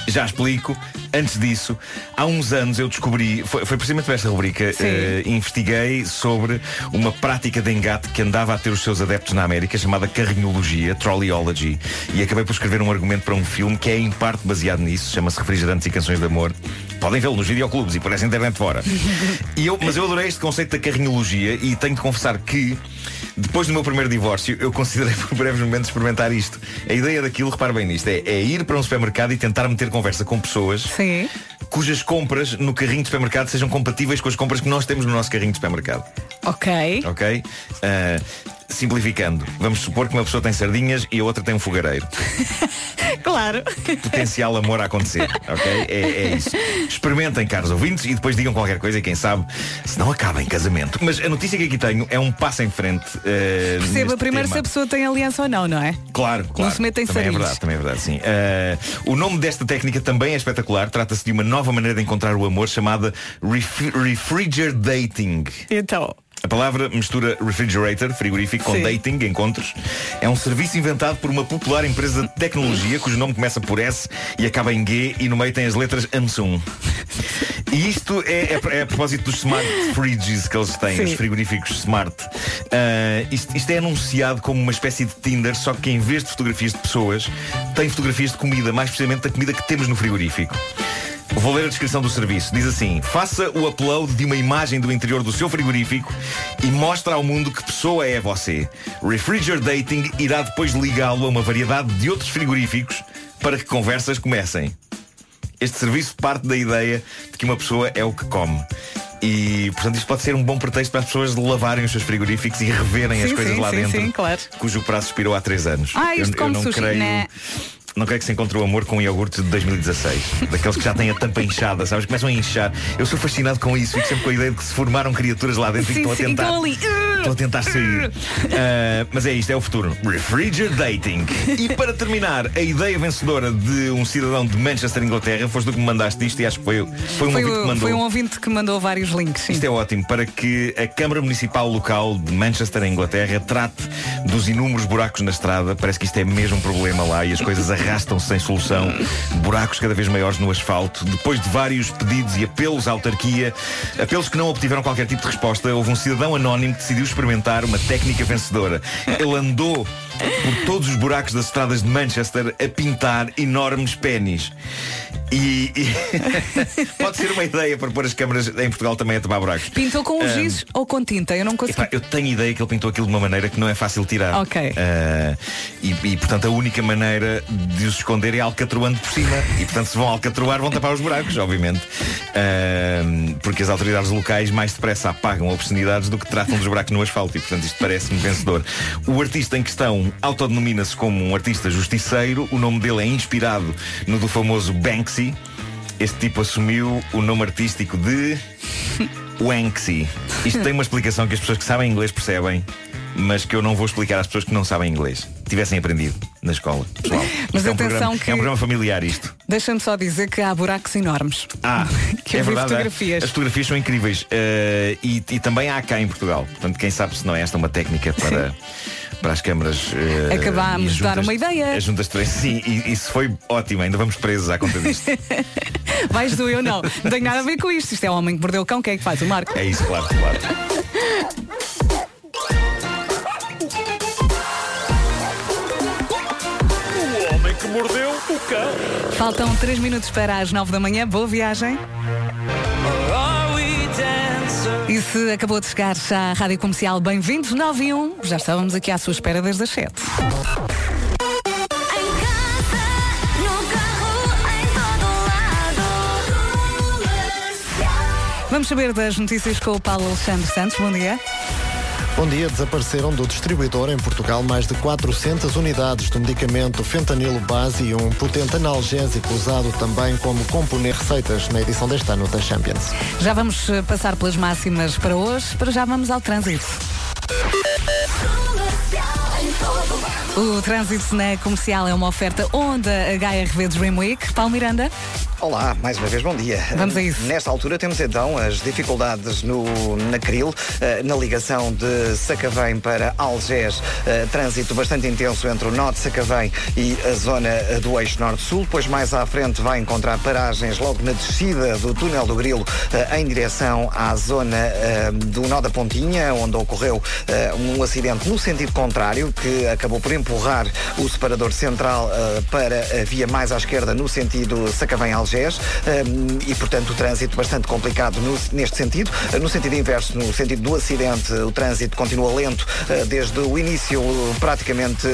Já explico. Antes disso, há uns anos eu descobri, foi, foi precisamente para esta rubrica, eh, investiguei sobre uma prática de engate que andava a ter os seus adeptos na América, chamada carrinhologia, trolleyology, e acabei por escrever um argumento para um filme que é em parte baseado nisso, chama-se Refrigerantes e Canções de Amor. Podem vê-lo nos videoclubes e por essa internet fora. E eu, mas eu adorei este conceito da carrinhologia e tenho de confessar que depois do meu primeiro divórcio, eu considerei por breves momentos experimentar isto. A ideia daquilo, repare bem nisto, é, é ir para um supermercado e tentar meter conversa com pessoas Sim. cujas compras no carrinho de supermercado sejam compatíveis com as compras que nós temos no nosso carrinho de supermercado. Ok. Ok? Ah, Simplificando, vamos supor que uma pessoa tem sardinhas e a outra tem um fogareiro. Claro. Potencial amor a acontecer, ok? É, é isso. Experimentem, caros ouvintes, e depois digam qualquer coisa e quem sabe, se não acaba em casamento. Mas a notícia que aqui tenho é um passo em frente. eh, Perceba primeiro tema. se a pessoa tem aliança ou não, não é? Claro, claro. se metem também é sardinhas. verdade, também é verdade, sim. Eh, o nome desta técnica também é espetacular. Trata-se de uma nova maneira de encontrar o amor chamada ref refrigerator dating. Então. A palavra mistura refrigerator, frigorífico, com Sim. dating, encontros. É um serviço inventado por uma popular empresa de tecnologia cujo nome começa por S e acaba em G e no meio tem as letras Samsung. E isto é, é, é a propósito dos smart fridges que eles têm, Sim. os frigoríficos smart. Ah, isto, isto é anunciado como uma espécie de Tinder, só que em vez de fotografias de pessoas, tem fotografias de comida, mais precisamente da comida que temos no frigorífico. Vou ler a descrição do serviço. Diz assim: faça o upload de uma imagem do interior do seu frigorífico e mostra ao mundo que pessoa é você. Refrigerator Dating irá depois ligá-lo a uma variedade de outros frigoríficos para que conversas comecem. Este serviço parte da ideia de que uma pessoa é o que come. E, portanto, isto pode ser um bom pretexto para as pessoas lavarem os seus frigoríficos e reverem as Sim, coisas sim, lá sim, dentro, sim, claro. cujo prazo expirou há três anos. Ah, isto eu, eu come não sushi, creio. né? Não creio que se encontre o amor com um iogurte de 2016. Daqueles que já têm a tampa inchada, sabes? Começam a inchar. Eu sou fascinado com isso. Fico sempre com a ideia de que se formaram criaturas lá dentro e que Sim, estão a sim, tentar. Estão a tentar sair. Ah, mas é isto, é o futuro. Refrigerator Dating. E para terminar, a ideia vencedora de um cidadão de Manchester, Inglaterra, foste tu que me mandaste isto e acho que foi, foi um Foi, ouvinte que o- mandou. foi um ouvinte que mandou vários links. Sim. Isto é ótimo para que a Câmara Municipal Local de Manchester, Inglaterra, trate dos inúmeros buracos na estrada. Parece que isto é mesmo um problema lá e as coisas arrastam-se sem solução. Buracos cada vez maiores no asfalto. Depois de vários pedidos e apelos à autarquia, apelos que não obtiveram qualquer tipo de resposta, houve um cidadão anónimo que decidiu experimentar uma técnica vencedora. Ele andou por todos os buracos das estradas de Manchester a pintar enormes pênis. E, e- pode ser uma ideia para pôr as câmaras em Portugal também a tomar buracos. Pintou com um giz ou com tinta? Eu não consigo. Epá, eu tenho ideia que ele pintou aquilo de uma maneira que não é fácil tirar. Ok. Ah, e, e, portanto a única maneira de os esconder é alcatroando por cima. E portanto se vão alcatroar vão tapar os buracos, obviamente. Ah, porque as autoridades locais mais depressa apagam obscenidades do que tratam dos buracos no asfalto. E portanto isto parece-me vencedor. O artista em questão autodenomina-se como um artista justiceiro. O nome dele é inspirado no do famoso Banksy. Este tipo assumiu o nome artístico de Wanksy. Isto tem uma explicação que as pessoas que sabem inglês percebem, mas que eu não vou explicar às pessoas que não sabem inglês. Tivessem aprendido na escola. Pessoal. Mas é um, atenção programa, que- é um programa familiar isto. Deixa-me só dizer que há buracos enormes. Ah, Que é eu vi verdade. é. fotografias. As fotografias são incríveis. Eh, e, e também há cá em Portugal. Portanto, quem sabe se não é esta uma técnica para. Para as câmaras. eh, Acabámos de dar uma ideia. As juntas três. Sim, e isso foi ótimo. Ainda vamos presos à conta disto. Vais do eu não. Não tem nada a ver com isto. Isto é o homem que mordeu o cão. Quem é que faz? O Marco. É isso, claro, claro. O homem que mordeu o cão. Faltam 3 minutos para as 9 da manhã. Boa viagem. E se acabou de chegar já à Rádio Comercial, bem-vindos, 9 e 1. Já estávamos aqui à sua espera desde as 7. Vamos saber das notícias com o Paulo Alexandre Santos. Bom dia. Bom dia, desapareceram do distribuidor em Portugal mais de 400 unidades do medicamento fentanilo base e um potente analgésico usado também como componente receitas na edição deste ano da Champions. Já vamos eh, passar pelas máximas para hoje. Para já vamos ao trânsito. O trânsito na comercial é uma oferta Honda HRV Dream Week. Paulo Miranda. Olá, mais uma vez bom dia. Vamos a isso. Nesta altura temos então as dificuldades no, na Cril, eh, na ligação de Sacavém para Algés, eh, trânsito bastante intenso entre o norte de Sacavém e a zona eh, do eixo norte-sul, depois mais à frente vai encontrar paragens logo na descida do túnel do Grilo em direção à zona do nó da Pontinha, onde ocorreu um acidente no sentido contrário, que acabou por empurrar o separador central eh, para a via mais à esquerda no sentido Sacavém-Algés Algés um, e, portanto, o trânsito bastante complicado no- neste sentido. Uh, No sentido inverso, no sentido do acidente, o trânsito continua lento uh, desde o início, uh, praticamente,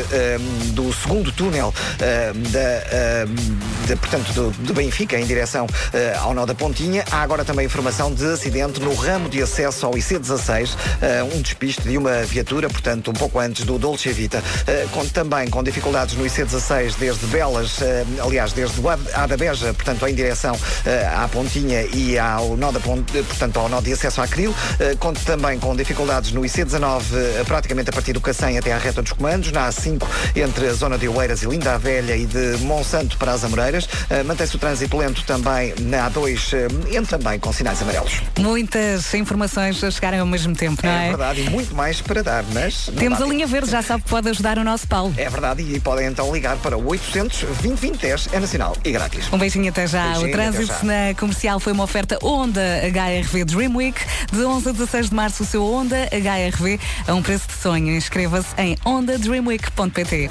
do segundo túnel uh, da, uh, de, portanto, do, de Benfica em direção uh, ao nó da Pontinha. Há agora também informação de acidente no ramo de acesso ao IC16, uh, um despiste de uma viatura, portanto, um pouco antes do Dolce Vita, uh, com, também com dificuldades no IC16 desde Belas, uh, aliás, desde o Ad- Adabeja, portanto, em direção uh, à Pontinha e ao nó da Ponte, portanto, ao nó de acesso à Cril, conto também com dificuldades no IC19, uh, praticamente a partir do Cacém até à reta dos comandos, na A5 entre a zona de Oeiras e Linda a Velha e de Monsanto para as Amoreiras. Mantém-se o trânsito lento também na A2, uh, entre também com sinais amarelos. Muitas informações a chegarem ao mesmo tempo, não É é? verdade, e muito mais para dar, mas. Temos a linha verde, já sabe que pode ajudar o nosso Paulo. É verdade, e podem então ligar para o 800 20 10 é nacional e grátis. Um beijinho até já. Beijinho, o trânsito já. na comercial foi uma oferta Honda HRV Dream Week. De 11 a 16 de março, o seu Honda HRV a um preço de sonho. Inscreva-se em hondadreamweek.pt.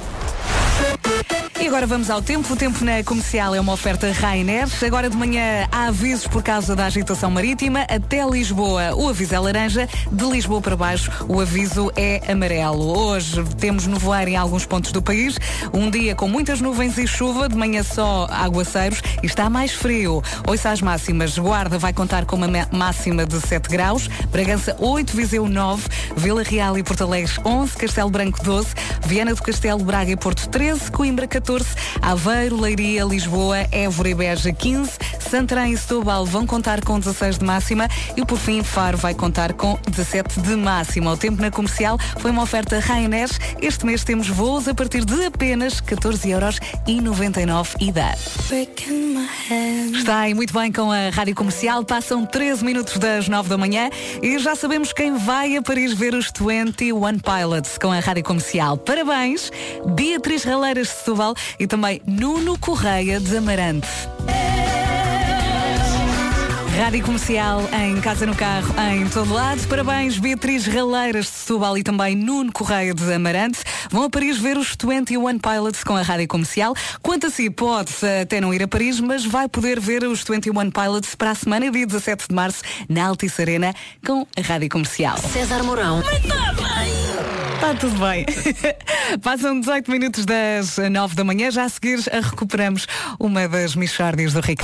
E agora vamos ao tempo. O tempo na comercial é uma oferta Rainer. Agora de manhã há avisos por causa da agitação marítima. Até Lisboa o aviso é laranja. De Lisboa para baixo o aviso é amarelo. Hoje temos nevoeiro em alguns pontos do país. Um dia com muitas nuvens e chuva. De manhã só aguaceiros e está mais frio. Ouça as máximas. Guarda vai contar com uma ma- máxima de 7 graus. Bragança 8, Viseu 9. Vila Real e Porto Alegre 11. Castelo Branco 12. Viana do Castelo, Braga e Porto 13. Coimbra 14. Aveiro, Leiria, Lisboa, Évora e Beja 15. Santarém e Setúbal vão contar com 16 de máxima. E por fim, Faro vai contar com 17 de máxima. O tempo na comercial foi uma oferta Ryanair. Este mês temos voos a partir de apenas 14 euros e 99 e dá. Está aí muito bem com a Rádio Comercial. Passam 13 minutos das 9 da manhã e já sabemos quem vai a Paris ver os 21 Pilots com a Rádio Comercial. Parabéns, Beatriz Raleiras de Setúbal e também Nuno Correia de Amarante. Rádio Comercial em casa, no carro, em todo lado. Parabéns, Beatriz Raleiras de Setúbal e também Nuno Correia de Amarante. Vão a Paris ver os 21 Pilots com a Rádio Comercial. Quanto a si, pode até não ir a Paris, mas vai poder ver os 21 Pilots para a semana, dia 17 de março, na Altice Arena, com a Rádio Comercial. César Mourão. Está tudo bem. Passam 18 minutos das 9 da manhã. Já a seguir a recuperamos uma das Michórdias do Rico.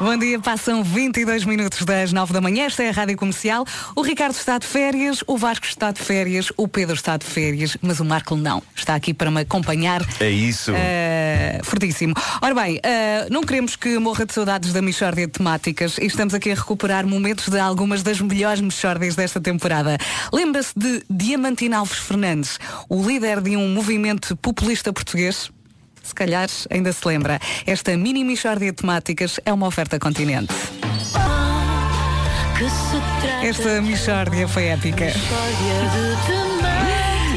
Bom dia, passam 22 minutos das 9 da manhã. Esta é a Rádio Comercial. O Ricardo está de férias, o Vasco está de férias, o Pedro está de férias, mas o Marco não. Está aqui para me acompanhar. É isso. Eh, fortíssimo. Ora bem, eh, não queremos que morra de saudades da Michórdia de temáticas e estamos aqui a recuperar momentos de algumas das melhores Michórdias desta temporada. Lembra-se de Diamantino Alves Fernandes, o líder de um movimento populista português? Se calhar ainda se lembra. Esta mini Michórdia de temáticas é uma oferta continente. Esta Michórdia foi épica.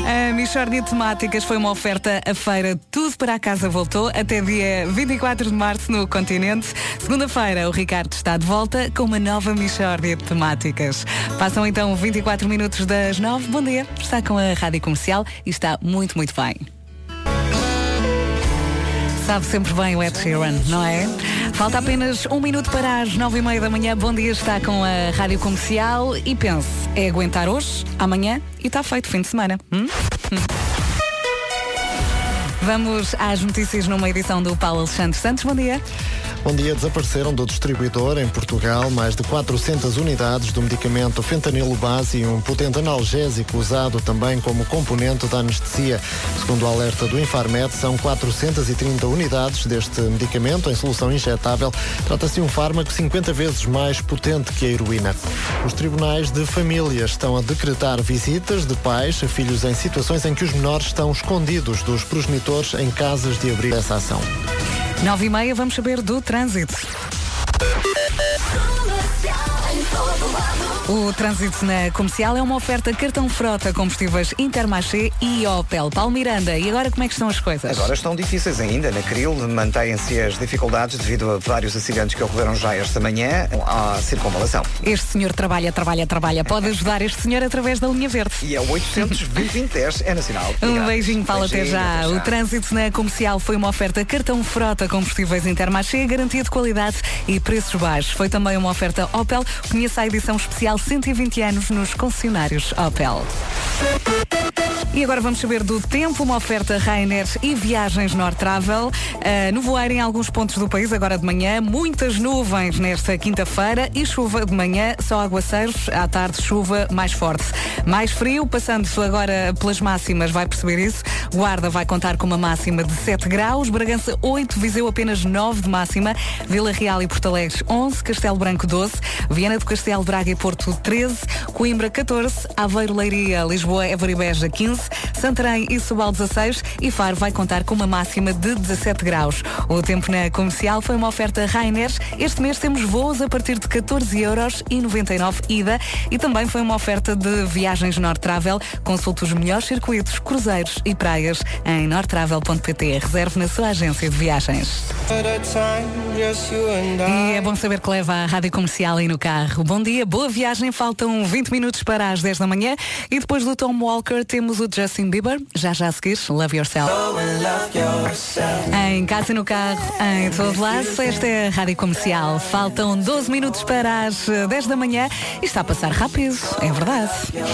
A Michórdia de Temáticas foi uma oferta à feira Tudo para a Casa voltou até dia 24 de março no continente. Segunda-feira o Ricardo está de volta com uma nova Michórdia de Temáticas. Passam então 24 minutos das 9. Bom dia, está com a Rádio Comercial e está muito, muito bem. Sabe sempre bem o Ed Sheeran, não é? Falta apenas um minuto para as nove e meia da manhã. Bom dia, está com a Rádio Comercial e pense, é aguentar hoje, amanhã e está feito fim de semana. hum? Vamos às notícias numa edição do Paulo Alexandre Santos. Bom dia. Bom dia. Desapareceram do distribuidor em Portugal mais de 400 unidades do medicamento fentanilo base e um potente analgésico usado também como componente da anestesia. Segundo o alerta do Infarmed, são 430 unidades deste medicamento em solução injetável. Trata-se de um fármaco 50 vezes mais potente que a heroína. Os tribunais de família estão a decretar visitas de pais a filhos em situações em que os menores estão escondidos dos progenitores em casas de abrigo dessa ação. Nove e meia, vamos saber do trânsito. O trânsito na comercial é uma oferta cartão frota, combustíveis Intermarché e Opel. Paulo Miranda, e agora como é que estão as coisas? Agora estão difíceis ainda. Na Cril mantêm-se as dificuldades devido a vários acidentes que ocorreram já esta manhã à circunvalação. Este senhor trabalha, trabalha, trabalha. Pode ajudar este senhor através da linha verde. E é o 800 2010 é nacional. Um beijinho, Paulo, até já. até O trânsito na comercial foi uma oferta cartão frota, combustíveis Intermarché, garantia de qualidade e preços baixos. Foi também uma oferta Opel. Conheça a edição especial 120 anos nos concessionários Opel. E agora vamos saber do tempo, uma oferta Ryanair e viagens North Travel. Uh, nevoeiro em alguns pontos do país, agora de manhã, muitas nuvens nesta quinta-feira e chuva de manhã, só aguaceiros, à tarde chuva mais forte. Mais frio, passando agora pelas máximas, vai perceber isso. Guarda vai contar com uma máxima de 7 graus, Bragança 8, Viseu apenas 9 de máxima, Vila Real e Porto Alegre 11, Castelo Branco 12, Viana do Castelo, Braga e Porto 13, Coimbra 14, Aveiro, Leiria, Lisboa, Évora e Beja 15, Santarém e Sobal 16 e Faro vai contar com uma máxima de 17 graus. O tempo na comercial foi uma oferta Rainer. Este mês temos voos a partir de 14 euros e 99 ida e também foi uma oferta de viagens Nord Travel. Consulte os melhores circuitos, cruzeiros e praias em nordtravel.pt. Reserve na sua agência de viagens. E é bom saber que leva a rádio comercial aí no carro. Bom dia, boa viagem. Faltam 20 minutos para as 10 da manhã. E depois do Tom Walker temos o Justin Bieber. Já já a seguir, Love Yourself. Em casa e no carro, em todo lado, esta é a rádio comercial. Faltam 12 minutos para as eh, 10 da manhã e está a passar rápido, é verdade.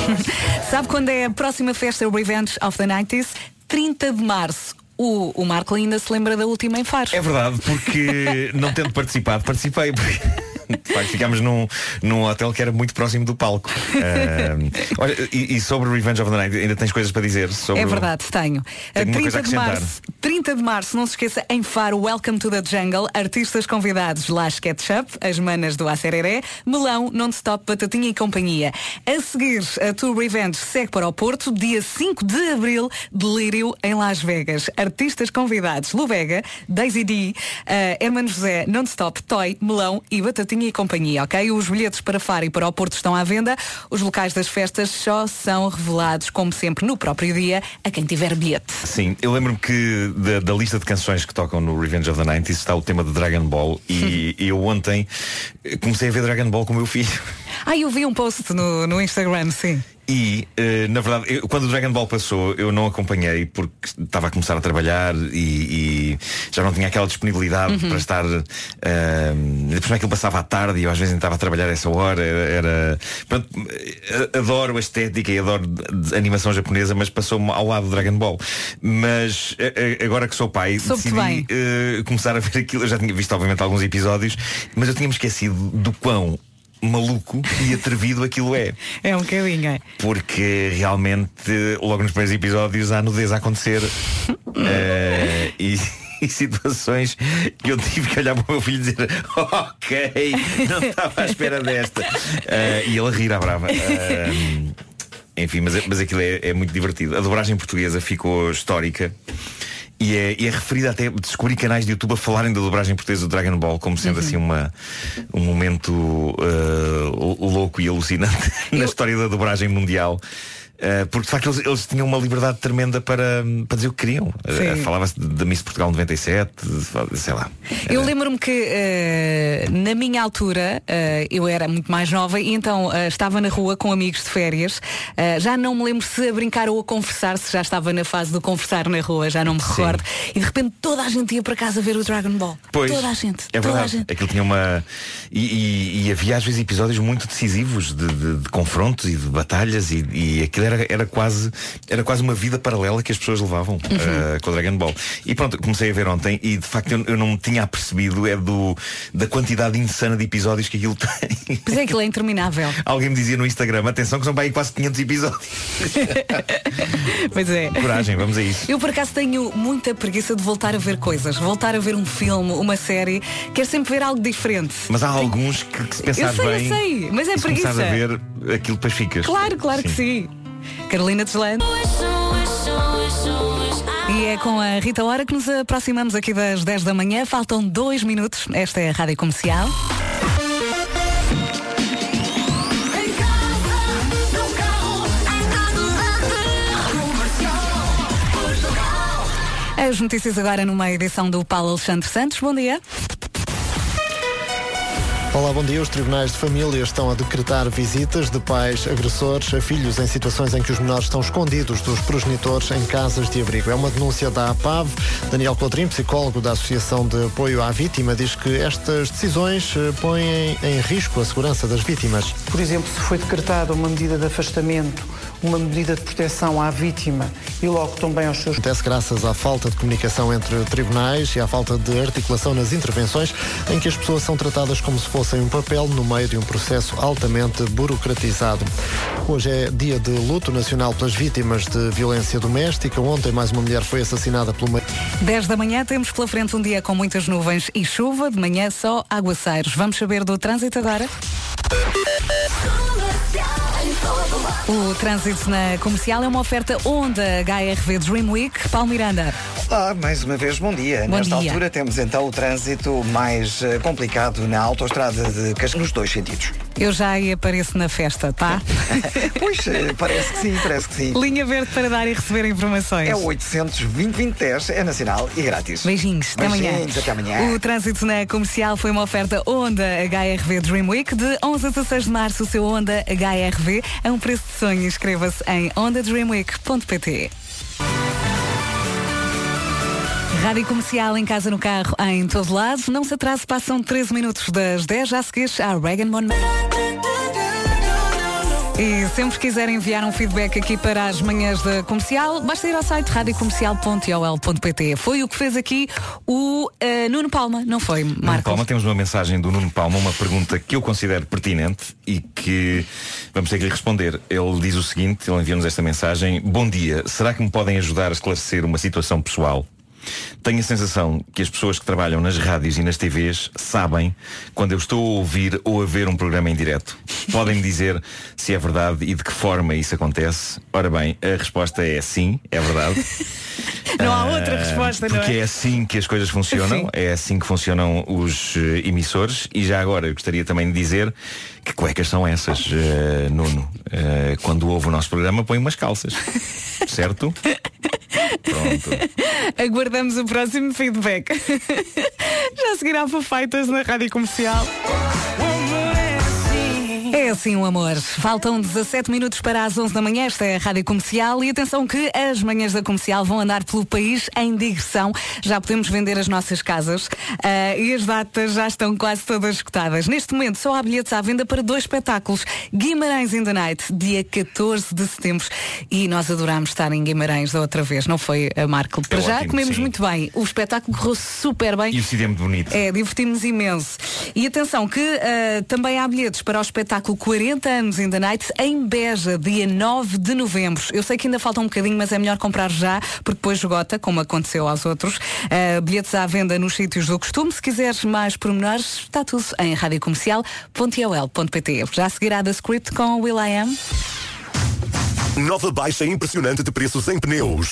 Sabe quando é a próxima festa Revenge of the 90s? 30 de março. O, o Marco ainda se lembra da última em Faro. É verdade, porque não tendo participado, participei. Porque... De facto, ficámos num, num hotel que era muito próximo do palco. Ahm, olha, e, e sobre Revenge of the Night, ainda tens coisas para dizer? Sobre É o- verdade, tenho. Tenho uma 30 coisa a de março, 30 de março, não se esqueça, em Faro, Welcome to the Jungle, artistas convidados, Las Ketchup, as manas do Acereré, Melão, Non-Stop, Batatinha e Companhia. A seguir, a Tour Revenge segue para o Porto, dia 5 de Abril, Delírio em Las Vegas. Artistas convidados, Luvega, Daisy D, uh, Hermano José, Non-Stop, Toy, Melão e Batatinha e Companhia, ok? Os bilhetes para Faro e para o Porto estão à venda. Os locais das festas só são revelados, como sempre, no próprio dia, a quem tiver bilhete. Sim, eu lembro-me que da, da lista de canções que tocam no Revenge of the 90s está o tema de Dragon Ball e, eu ontem comecei a ver Dragon Ball com o meu filho. Ah, eu vi um post no, no Instagram, sim. E, eh, na verdade, eu- quando o Dragon Ball passou, eu não acompanhei porque estava a começar a trabalhar e, e já não tinha aquela disponibilidade Uhum. para estar. Uh, depois aquilo passava à tarde e eu às vezes estava a trabalhar essa hora. Era. pronto, eh, adoro a estética e adoro de animação japonesa, mas passou-me ao lado do Dragon Ball. Mas eh, agora que sou pai, Soube-te decidi eh, começar a ver aquilo. Eu já tinha visto, obviamente, alguns episódios, mas eu tinha-me esquecido do quão maluco e atrevido aquilo é. É um bocadinho, é. Porque realmente, logo nos primeiros episódios, há nudez a acontecer. Eh, e, e situações que eu tive que olhar para o meu filho e dizer Ok, não estava à espera desta. Eh, e ele rir à brava. Eh, enfim, mas, mas aquilo é, é muito divertido. A dobragem portuguesa ficou histórica. E é, e é referida até descobri canais de YouTube a falarem da dobragem portuguesa do Dragon Ball como sendo assim uma, um momento eh, louco e alucinante na história da dobragem mundial. Eh, porque de facto eles, eles tinham uma liberdade tremenda para, para dizer o que queriam. Eh, Sim. Falava-se da Miss Portugal 97, de- sei lá. Eu lembro-me que eh, na minha altura eh, eu era muito mais nova e então eh, estava na rua com amigos de férias. Já não me lembro se a brincar ou a conversar, se já estava na fase de conversar na rua, já não me recordo. E de repente toda a gente ia para casa ver o Dragon Ball. Pois, toda a gente. É toda a verdade. gente. Aquilo tinha uma. E, e- e havia às vezes episódios muito decisivos de, de- de confrontos e de batalhas e, e aquilo era, era quase era quase uma vida paralela que as pessoas levavam eh, com o Dragon Ball. E pronto, comecei a ver ontem e de facto eu, eu não me tinha apercebido é do, da quantidade insana de episódios que aquilo tem. Pois é, aquilo é interminável. Alguém me dizia no Instagram, atenção que são para aí quase 500 episódios. Pois é. Coragem, vamos a isso. Eu por acaso tenho muita preguiça de voltar a ver coisas, voltar a ver um filme, uma série, quero sempre ver algo diferente. Mas há alguns que, que se pensares eu sei, bem. eu sei, mas é se preguiça. a ver aquilo depois ficas. Claro, claro que sim. Carolina Deslandes. E é com a Rita Hora que nos aproximamos aqui das 10 da manhã. Faltam dois minutos. Esta é a Rádio Comercial. As notícias agora numa edição do Paulo Alexandre Santos. Bom dia. Olá, bom dia. Os tribunais de família estão a decretar visitas de pais agressores a filhos em situações em que os menores estão escondidos dos progenitores em casas de abrigo. É uma denúncia da APAV. Daniel Coutrinho, psicólogo da Associação de Apoio à Vítima, diz que estas decisões eh, põem em risco a segurança das vítimas. Por exemplo, se foi decretada uma medida de afastamento, uma medida de proteção à vítima e logo também aos seus Acontece graças à falta de comunicação entre tribunais e à falta de articulação nas intervenções em que as pessoas são tratadas como se fossem um papel no meio de um processo altamente burocratizado. Hoje é dia de luto nacional pelas vítimas de violência doméstica. Ontem mais uma mulher foi assassinada pelo marido. 10 da manhã temos pela frente um dia com muitas nuvens e chuva. De manhã só aguaceiros. Vamos saber do trânsito agora? O trânsito na comercial é uma oferta Honda HRV Dream Week. Paulo Miranda. Olá, mais uma vez, bom dia. Bom Nesta dia. altura temos então o trânsito mais eh, complicado na autoestrada de Cascais nos dois sentidos. Eu já aí apareço na festa, tá? Pois, eh, parece que sim, parece que sim. Linha verde para dar e receber informações. É o 820 é nacional e grátis. Beijinhos, até amanhã. Beijinhos, até amanhã. O trânsito na comercial foi uma oferta Honda HRV Dream Week. De 11 a 16 de março, o seu Honda HRV é um preço de sonho. Inscreva-se em ondadreamweek.pt. Rádio Comercial em casa, no carro, em todo lado. Não se atrase, passam 13 minutos das 10 já a seguir à Reagan Mon. E sempre quiserem enviar um feedback aqui para as manhãs da comercial, basta ir ao site radiocomercial.ol.pt. Foi o que fez aqui o eh, Nuno Palma, não foi, Nuno Marco? Palma, temos uma mensagem do Nuno Palma, uma pergunta que eu considero pertinente e que vamos ter que lhe responder. Ele diz o seguinte, ele envia-nos esta mensagem. Bom dia, será que me podem ajudar a esclarecer uma situação pessoal? Tenho a sensação que as pessoas que trabalham nas rádios e nas TVs sabem quando eu estou a ouvir ou a ver um programa em direto. Podem-me dizer se é verdade e de que forma isso acontece? Ora bem, a resposta é sim, é verdade. Não há Ah, outra resposta, não Porque é? é assim que as coisas funcionam, Sim. é assim que funcionam os eh, emissores e já agora eu gostaria também de dizer que cuecas são essas, eh, Nuno. Eh, quando ouve o nosso programa põe umas calças. certo? Pronto. Aguardamos o próximo feedback. Já seguirá Fafaitas na Rádio Comercial. É assim o amor. Faltam 17 minutos para as 11 da manhã. Esta é a Rádio Comercial. E atenção que as manhãs da Comercial vão andar pelo país em digressão. Já podemos vender as nossas casas ah, e as datas já estão quase todas esgotadas. Neste momento só há bilhetes à venda para dois espetáculos. Guimarães in the Night, dia 14 de setembro. E nós adorámos estar em Guimarães da outra vez, não foi, ah, Marco? Para já ótimo, comemos sim. muito bem. O espetáculo correu super bem. E o cinema de bonito. É, divertimos imenso. E atenção que ah, também há bilhetes para o espetáculo 40 anos in the Night em Beja, dia 9 de novembro. Eu sei que ainda falta um bocadinho, mas é melhor comprar já, porque depois esgota, como aconteceu aos outros. Ah, bilhetes à venda nos sítios do costume. Se quiseres mais pormenores, está tudo em radiocomercial.ol.pt. Já seguirá da script com Will I Am. Nova baixa impressionante de preços em pneus.